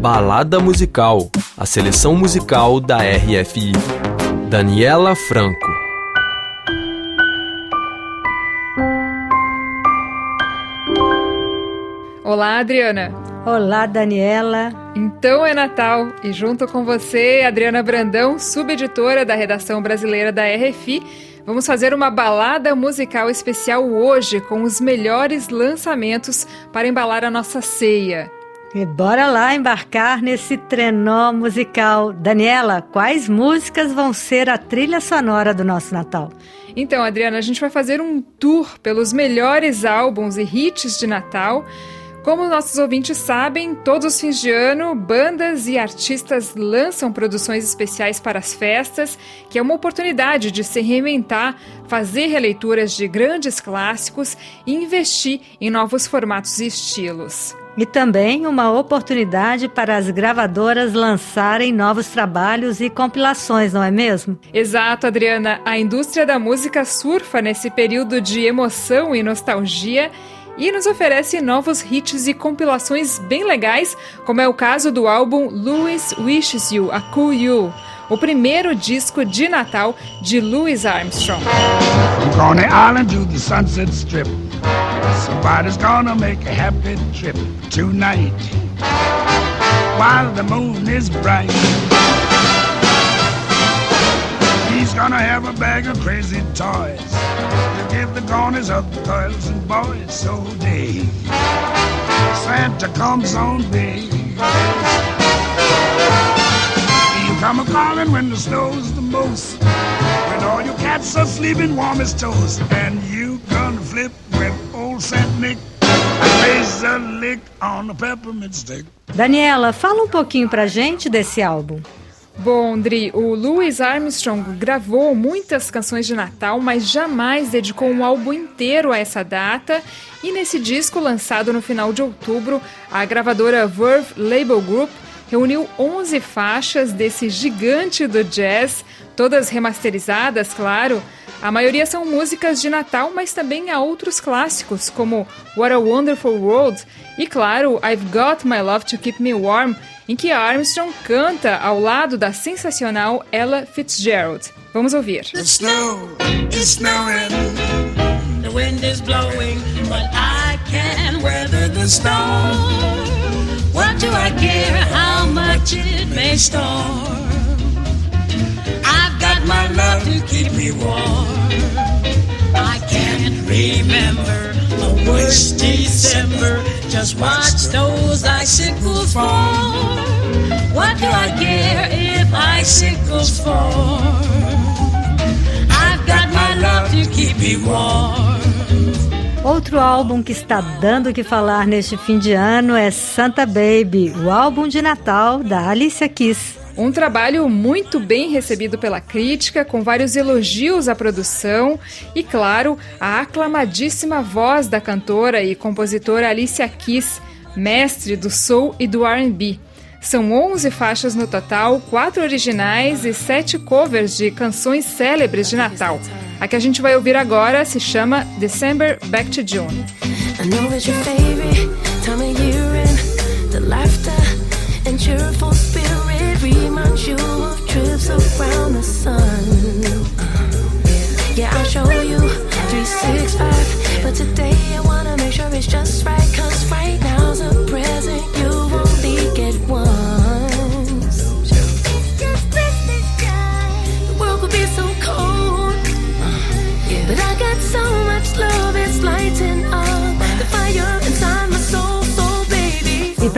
Balada Musical, a seleção musical da RFI. Daniela Franco. Olá, Adriana. Olá, Daniela. Então é Natal e junto com você, Adriana Brandão, subeditora da redação brasileira da RFI, vamos fazer uma balada musical especial hoje com os melhores lançamentos para embalar a nossa ceia. E bora lá embarcar nesse trenó musical. Daniela, quais músicas vão ser a trilha sonora do nosso Natal? Então, Adriana, a gente vai fazer um tour pelos melhores álbuns e hits de Natal. Como nossos ouvintes sabem, todos os fins de ano, bandas e artistas lançam produções especiais para as festas, que é uma oportunidade de se reinventar, fazer releituras de grandes clássicos e investir em novos formatos e estilos. E também uma oportunidade para as gravadoras lançarem novos trabalhos e compilações, não é mesmo? Exato, Adriana. A indústria da música surfa nesse período de emoção e nostalgia e nos oferece novos hits e compilações bem legais, como é o caso do álbum Louis Wishes You, a Cool You, o primeiro disco de Natal de Louis Armstrong. Somebody's gonna make a happy trip tonight while the moon is bright. He's gonna have a bag of crazy toys to give the corners of the girls and boys. So Dave, Santa comes on Dave. You come a calling when the snow's the most, when all your cats are sleeping warm as toast, and you gonna flip when old Saint Nick plays a lick on a peppermint stick. Daniela, fala um pouquinho pra gente desse álbum. Bom, Dri, o Louis Armstrong gravou muitas canções de Natal, mas jamais dedicou um álbum inteiro a essa data. E nesse disco, lançado no final de outubro, a gravadora Verve Label Group reuniu 11 faixas desse gigante do jazz, todas remasterizadas, claro. A maioria são músicas de Natal, mas também há outros clássicos, como What a Wonderful World e, claro, I've Got My Love to Keep Me Warm, em que Armstrong canta ao lado da sensacional Ella Fitzgerald. Vamos ouvir. It's snow, it's snowing, the wind is blowing, but I can weather the storm. What do I care how much it may storm? My love to keep me warm. I can't remember a worse December. Just watch those icicles fall. What do I care if icicles fall? I've got my love to keep me warm. Outro álbum que está dando o que falar neste fim de ano é Santa Baby, o álbum de Natal da Alicia Keys. Um trabalho muito bem recebido pela crítica, com vários elogios à produção e, claro, a aclamadíssima voz da cantora e compositora Alicia Keys, mestre do soul e do R&B. São 11 faixas no total, quatro originais e sete covers de canções célebres de Natal. A que a gente vai ouvir agora se chama December Back to June. Remind you of trips around the sun. Yeah, I'll show you 365.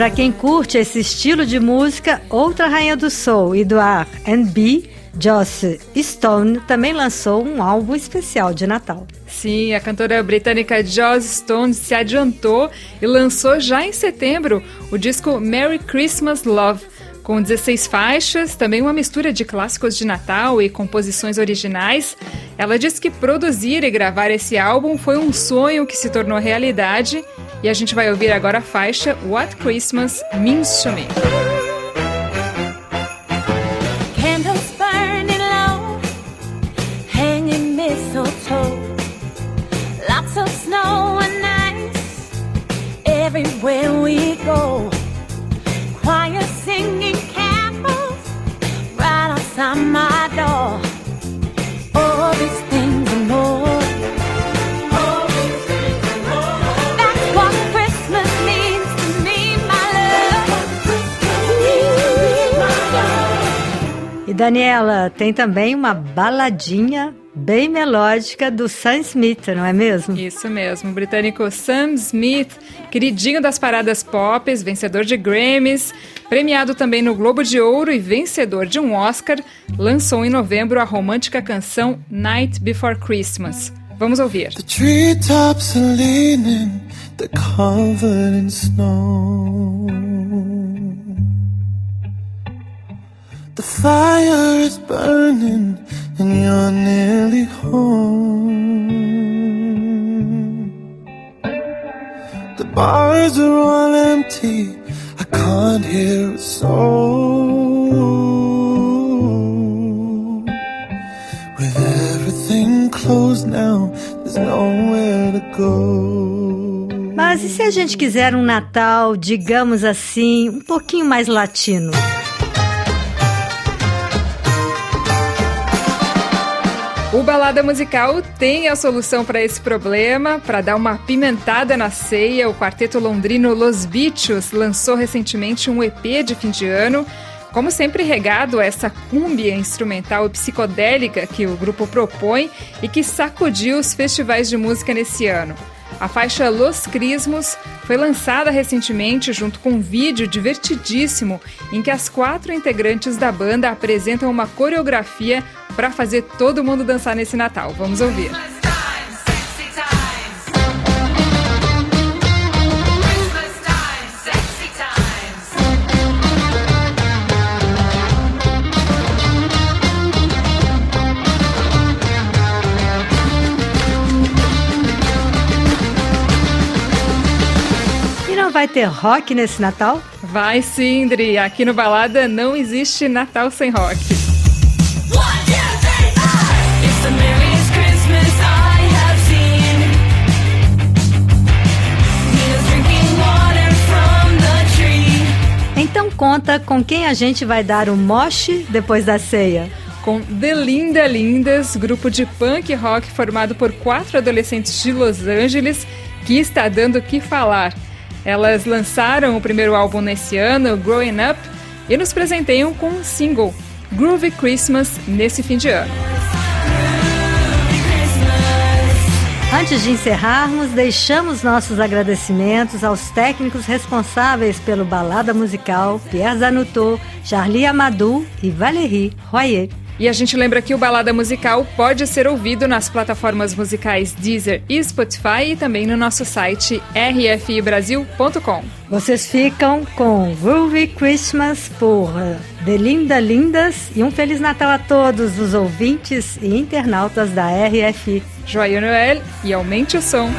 Para quem curte esse estilo de música, outra rainha do soul e do R&B, Joss Stone também lançou um álbum especial de Natal. Sim, a cantora britânica Joss Stone se adiantou e lançou já em setembro o disco Merry Christmas Love, com 16 faixas, também uma mistura de clássicos de Natal e composições originais. Ela diz que produzir e gravar esse álbum foi um sonho que se tornou realidade e a gente vai ouvir agora a faixa What Christmas Means to Me. Candles burning low, hanging mistletoe, lots of snow and ice everywhere we go. Daniela, tem também uma baladinha bem melódica do Sam Smith, não é mesmo? Isso mesmo, o britânico Sam Smith, queridinho das paradas pop, vencedor de Grammys, premiado também no Globo de Ouro e vencedor de um Oscar, lançou em novembro a romântica canção Night Before Christmas. Vamos ouvir. The treetops are leaning, they're covered in snow. The fire is burning and you're nearly home. The bars are all empty, I can't hear a soul. With everything closed now, there's nowhere to go. Mas e se a gente quiser um Natal, digamos assim, um pouquinho mais latino? O Balada Musical tem a solução para esse problema. Para dar uma pimentada na ceia, o quarteto londrino Los Bichos lançou recentemente um EP de fim de ano. Como sempre, regado a essa cúmbia instrumental e psicodélica que o grupo propõe e que sacudiu os festivais de música nesse ano. A faixa Los Crismos foi lançada recentemente junto com um vídeo divertidíssimo em que as quatro integrantes da banda apresentam uma coreografia para fazer todo mundo dançar nesse Natal. Vamos ouvir. E não vai ter rock nesse Natal? Vai sim, Dri. Aqui no Balada não existe Natal sem rock. Conta com quem a gente vai dar o moche depois da ceia. Com The Linda Lindas, grupo de punk rock formado por quatro adolescentes de Los Angeles que está dando o que falar. Elas lançaram o primeiro álbum nesse ano, Growing Up, e nos presenteiam com um single, Groovy Christmas, nesse fim de ano. Antes de encerrarmos, deixamos nossos agradecimentos aos técnicos responsáveis pelo Balada Musical, Pierre Zanutot, Charlie Amadou e Valérie Royer. E a gente lembra que o Balada Musical pode ser ouvido nas plataformas musicais Deezer e Spotify e também no nosso site rfibrasil.com. Vocês ficam com Groovy Christmas por The Linda Lindas e um Feliz Natal a todos os ouvintes e internautas da RFI. Joia Noel e aumente o som.